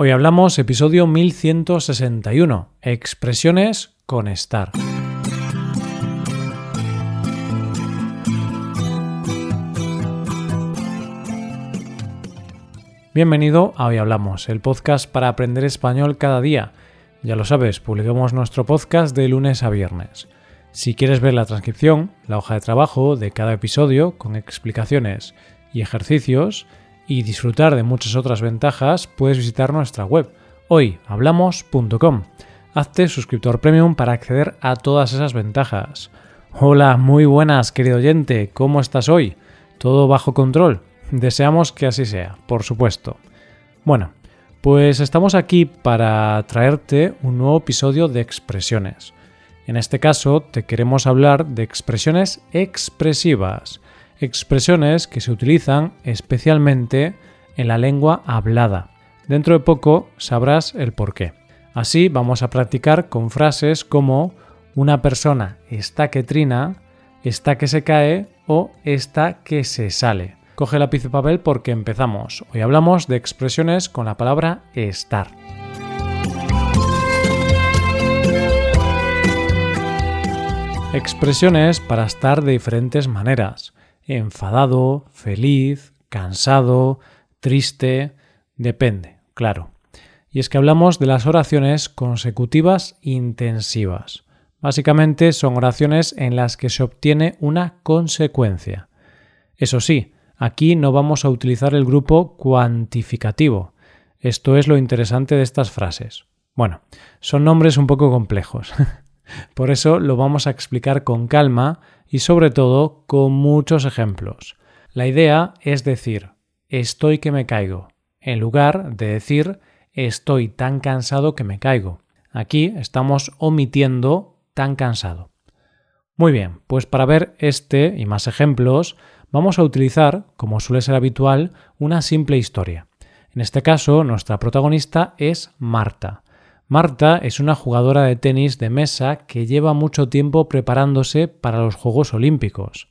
Hoy hablamos episodio 1161, expresiones con estar. Bienvenido a Hoy Hablamos, el podcast para aprender español cada día. Ya lo sabes, publicamos nuestro podcast de lunes a viernes. Si quieres ver la transcripción, la hoja de trabajo de cada episodio con explicaciones y ejercicios, y disfrutar de muchas otras ventajas, puedes visitar nuestra web hoyhablamos.com. Hazte suscriptor premium para acceder a todas esas ventajas. Hola, muy buenas, querido oyente, ¿cómo estás hoy? ¿Todo bajo control? Deseamos que así sea, por supuesto. Bueno, pues estamos aquí para traerte un nuevo episodio de expresiones. En este caso te queremos hablar de expresiones expresivas expresiones que se utilizan especialmente en la lengua hablada. Dentro de poco sabrás el por qué. Así vamos a practicar con frases como una persona está que trina, está que se cae o está que se sale. Coge lápiz y papel porque empezamos. Hoy hablamos de expresiones con la palabra estar. Expresiones para estar de diferentes maneras enfadado, feliz, cansado, triste, depende, claro. Y es que hablamos de las oraciones consecutivas intensivas. Básicamente son oraciones en las que se obtiene una consecuencia. Eso sí, aquí no vamos a utilizar el grupo cuantificativo. Esto es lo interesante de estas frases. Bueno, son nombres un poco complejos. Por eso lo vamos a explicar con calma y sobre todo con muchos ejemplos. La idea es decir estoy que me caigo, en lugar de decir estoy tan cansado que me caigo. Aquí estamos omitiendo tan cansado. Muy bien, pues para ver este y más ejemplos vamos a utilizar, como suele ser habitual, una simple historia. En este caso, nuestra protagonista es Marta, Marta es una jugadora de tenis de mesa que lleva mucho tiempo preparándose para los Juegos Olímpicos.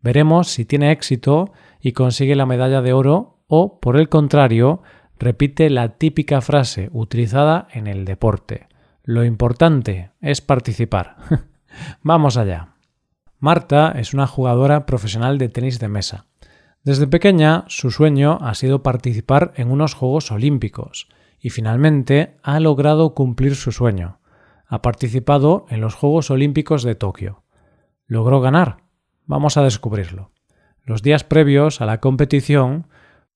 Veremos si tiene éxito y consigue la medalla de oro o, por el contrario, repite la típica frase utilizada en el deporte. Lo importante es participar. Vamos allá. Marta es una jugadora profesional de tenis de mesa. Desde pequeña su sueño ha sido participar en unos Juegos Olímpicos y finalmente ha logrado cumplir su sueño. Ha participado en los Juegos Olímpicos de Tokio. ¿Logró ganar? Vamos a descubrirlo. Los días previos a la competición,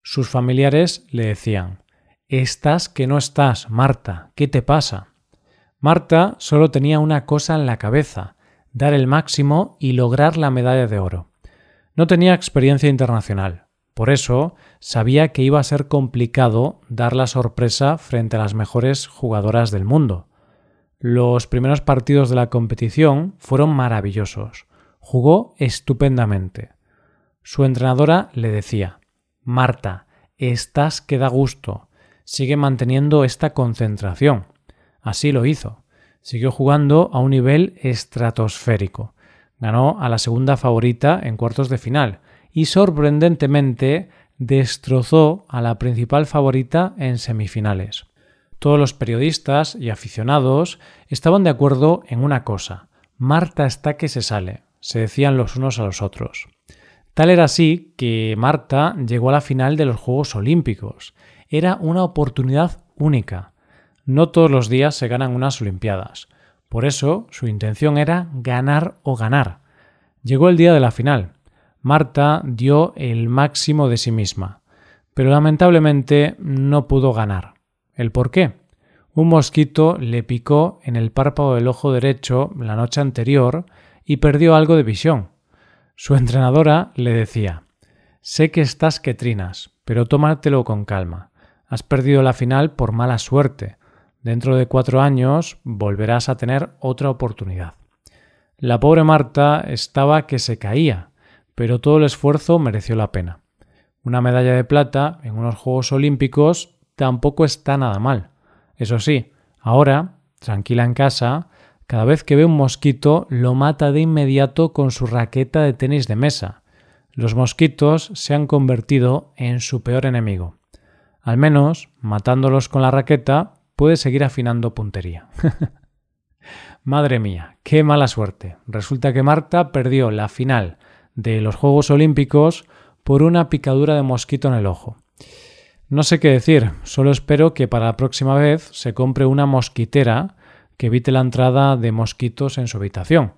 sus familiares le decían Estás que no estás, Marta, ¿qué te pasa? Marta solo tenía una cosa en la cabeza, dar el máximo y lograr la medalla de oro. No tenía experiencia internacional, por eso sabía que iba a ser complicado dar la sorpresa frente a las mejores jugadoras del mundo. Los primeros partidos de la competición fueron maravillosos. Jugó estupendamente. Su entrenadora le decía Marta, estás que da gusto. Sigue manteniendo esta concentración. Así lo hizo. Siguió jugando a un nivel estratosférico. Ganó a la segunda favorita en cuartos de final y sorprendentemente destrozó a la principal favorita en semifinales. Todos los periodistas y aficionados estaban de acuerdo en una cosa. Marta está que se sale, se decían los unos a los otros. Tal era así que Marta llegó a la final de los Juegos Olímpicos. Era una oportunidad única. No todos los días se ganan unas Olimpiadas. Por eso su intención era ganar o ganar. Llegó el día de la final. Marta dio el máximo de sí misma, pero lamentablemente no pudo ganar. ¿El por qué? Un mosquito le picó en el párpado del ojo derecho la noche anterior y perdió algo de visión. Su entrenadora le decía Sé que estás que trinas, pero tómatelo con calma. Has perdido la final por mala suerte. Dentro de cuatro años volverás a tener otra oportunidad. La pobre Marta estaba que se caía, pero todo el esfuerzo mereció la pena. Una medalla de plata en unos Juegos Olímpicos tampoco está nada mal. Eso sí, ahora, tranquila en casa, cada vez que ve un mosquito lo mata de inmediato con su raqueta de tenis de mesa. Los mosquitos se han convertido en su peor enemigo. Al menos, matándolos con la raqueta, puedes seguir afinando puntería. Madre mía, qué mala suerte. Resulta que Marta perdió la final de los Juegos Olímpicos por una picadura de mosquito en el ojo. No sé qué decir, solo espero que para la próxima vez se compre una mosquitera que evite la entrada de mosquitos en su habitación.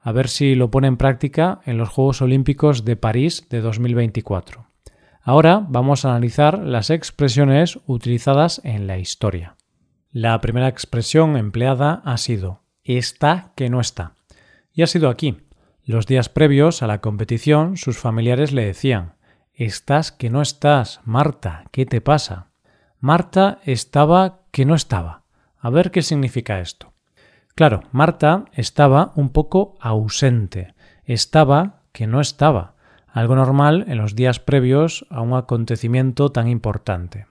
A ver si lo pone en práctica en los Juegos Olímpicos de París de 2024. Ahora vamos a analizar las expresiones utilizadas en la historia. La primera expresión empleada ha sido está que no está. Y ha sido aquí. Los días previos a la competición sus familiares le decían Estás que no estás, Marta, ¿qué te pasa? Marta estaba que no estaba. A ver qué significa esto. Claro, Marta estaba un poco ausente, estaba que no estaba, algo normal en los días previos a un acontecimiento tan importante.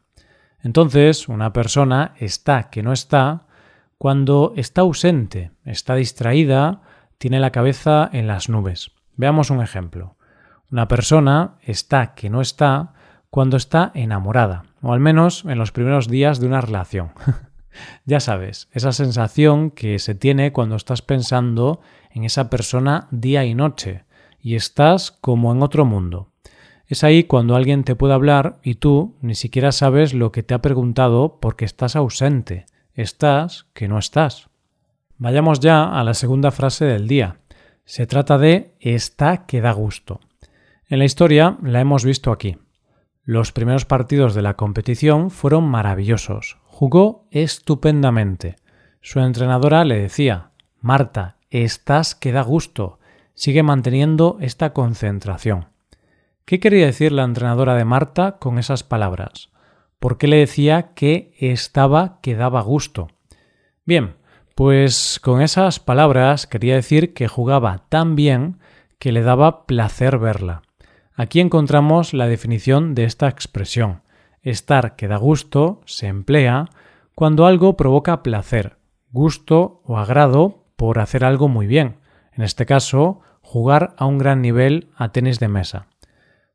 Entonces, una persona está que no está cuando está ausente, está distraída, tiene la cabeza en las nubes. Veamos un ejemplo. Una persona está que no está cuando está enamorada, o al menos en los primeros días de una relación. ya sabes, esa sensación que se tiene cuando estás pensando en esa persona día y noche, y estás como en otro mundo. Es ahí cuando alguien te puede hablar y tú ni siquiera sabes lo que te ha preguntado porque estás ausente, estás que no estás. Vayamos ya a la segunda frase del día. Se trata de está que da gusto. En la historia la hemos visto aquí. Los primeros partidos de la competición fueron maravillosos. Jugó estupendamente. Su entrenadora le decía Marta, estás que da gusto. Sigue manteniendo esta concentración. ¿Qué quería decir la entrenadora de Marta con esas palabras? ¿Por qué le decía que estaba que daba gusto? Bien, pues con esas palabras quería decir que jugaba tan bien que le daba placer verla. Aquí encontramos la definición de esta expresión. Estar que da gusto se emplea cuando algo provoca placer, gusto o agrado por hacer algo muy bien. En este caso, jugar a un gran nivel a tenis de mesa.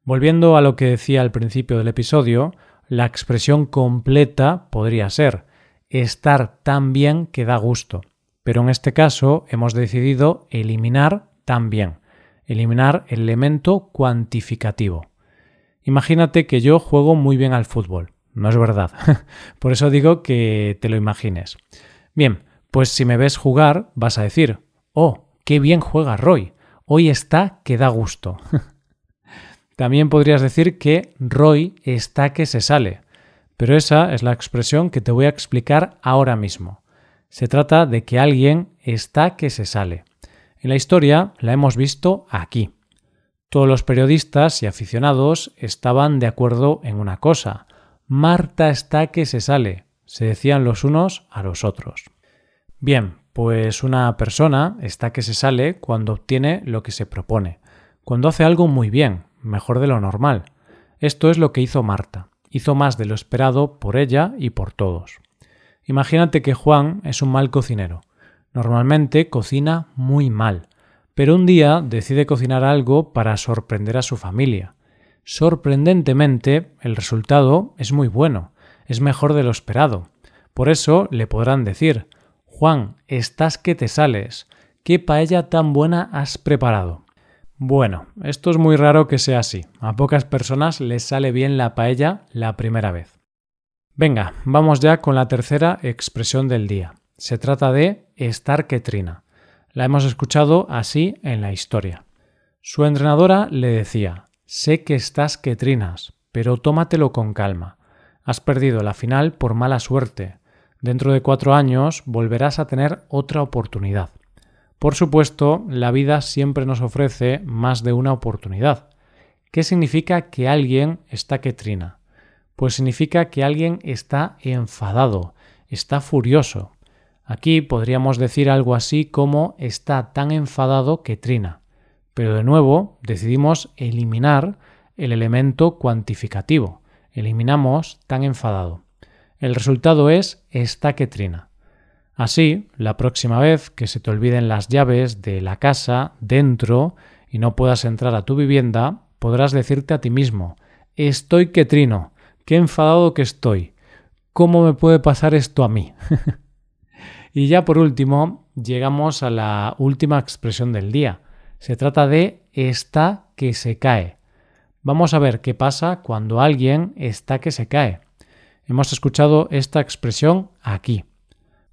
Volviendo a lo que decía al principio del episodio, la expresión completa podría ser estar tan bien que da gusto. Pero en este caso hemos decidido eliminar tan bien eliminar el elemento cuantificativo. Imagínate que yo juego muy bien al fútbol. No es verdad. Por eso digo que te lo imagines. Bien, pues si me ves jugar, vas a decir, oh, qué bien juega Roy. Hoy está que da gusto. También podrías decir que Roy está que se sale. Pero esa es la expresión que te voy a explicar ahora mismo. Se trata de que alguien está que se sale. En la historia la hemos visto aquí. Todos los periodistas y aficionados estaban de acuerdo en una cosa. Marta está que se sale, se decían los unos a los otros. Bien, pues una persona está que se sale cuando obtiene lo que se propone, cuando hace algo muy bien, mejor de lo normal. Esto es lo que hizo Marta. Hizo más de lo esperado por ella y por todos. Imagínate que Juan es un mal cocinero. Normalmente cocina muy mal, pero un día decide cocinar algo para sorprender a su familia. Sorprendentemente, el resultado es muy bueno, es mejor de lo esperado. Por eso le podrán decir Juan, estás que te sales. ¿Qué paella tan buena has preparado? Bueno, esto es muy raro que sea así. A pocas personas les sale bien la paella la primera vez. Venga, vamos ya con la tercera expresión del día. Se trata de estar que trina. La hemos escuchado así en la historia. Su entrenadora le decía Sé que estás que trinas, pero tómatelo con calma. Has perdido la final por mala suerte. Dentro de cuatro años volverás a tener otra oportunidad. Por supuesto, la vida siempre nos ofrece más de una oportunidad. ¿Qué significa que alguien está que trina? Pues significa que alguien está enfadado, está furioso, Aquí podríamos decir algo así como está tan enfadado que trina. Pero de nuevo decidimos eliminar el elemento cuantificativo. Eliminamos tan enfadado. El resultado es está que trina. Así, la próxima vez que se te olviden las llaves de la casa dentro y no puedas entrar a tu vivienda, podrás decirte a ti mismo estoy que trino, qué enfadado que estoy, ¿cómo me puede pasar esto a mí? y ya por último, llegamos a la última expresión del día. Se trata de está que se cae. Vamos a ver qué pasa cuando alguien está que se cae. Hemos escuchado esta expresión aquí.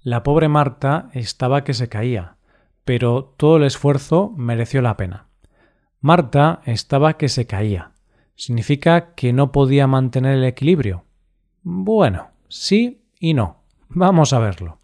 La pobre Marta estaba que se caía, pero todo el esfuerzo mereció la pena. Marta estaba que se caía. ¿Significa que no podía mantener el equilibrio? Bueno, sí y no. Vamos a verlo.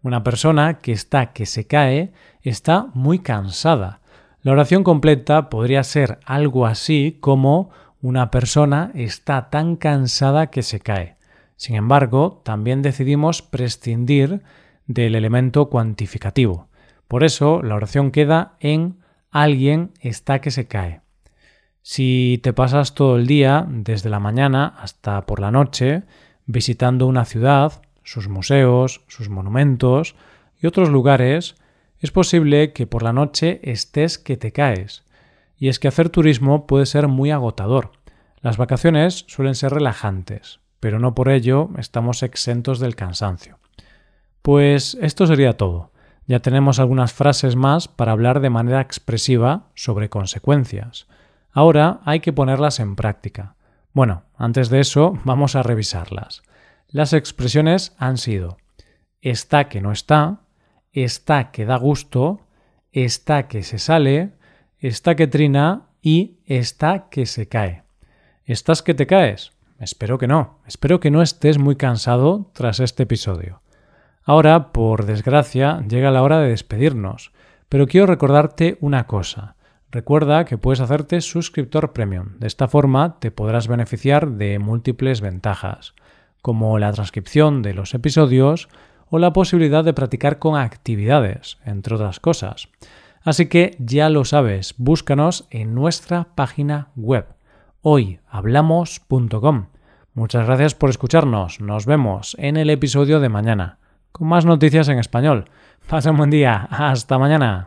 Una persona que está que se cae está muy cansada. La oración completa podría ser algo así como una persona está tan cansada que se cae. Sin embargo, también decidimos prescindir del elemento cuantificativo. Por eso la oración queda en alguien está que se cae. Si te pasas todo el día, desde la mañana hasta por la noche, visitando una ciudad, sus museos, sus monumentos y otros lugares, es posible que por la noche estés que te caes. Y es que hacer turismo puede ser muy agotador. Las vacaciones suelen ser relajantes, pero no por ello estamos exentos del cansancio. Pues esto sería todo. Ya tenemos algunas frases más para hablar de manera expresiva sobre consecuencias. Ahora hay que ponerlas en práctica. Bueno, antes de eso vamos a revisarlas. Las expresiones han sido está que no está, está que da gusto, está que se sale, está que trina y está que se cae. ¿Estás que te caes? Espero que no. Espero que no estés muy cansado tras este episodio. Ahora, por desgracia, llega la hora de despedirnos, pero quiero recordarte una cosa. Recuerda que puedes hacerte suscriptor premium. De esta forma te podrás beneficiar de múltiples ventajas como la transcripción de los episodios o la posibilidad de practicar con actividades, entre otras cosas. Así que ya lo sabes, búscanos en nuestra página web hoyhablamos.com. Muchas gracias por escucharnos. Nos vemos en el episodio de mañana, con más noticias en español. Pasa un buen día. Hasta mañana.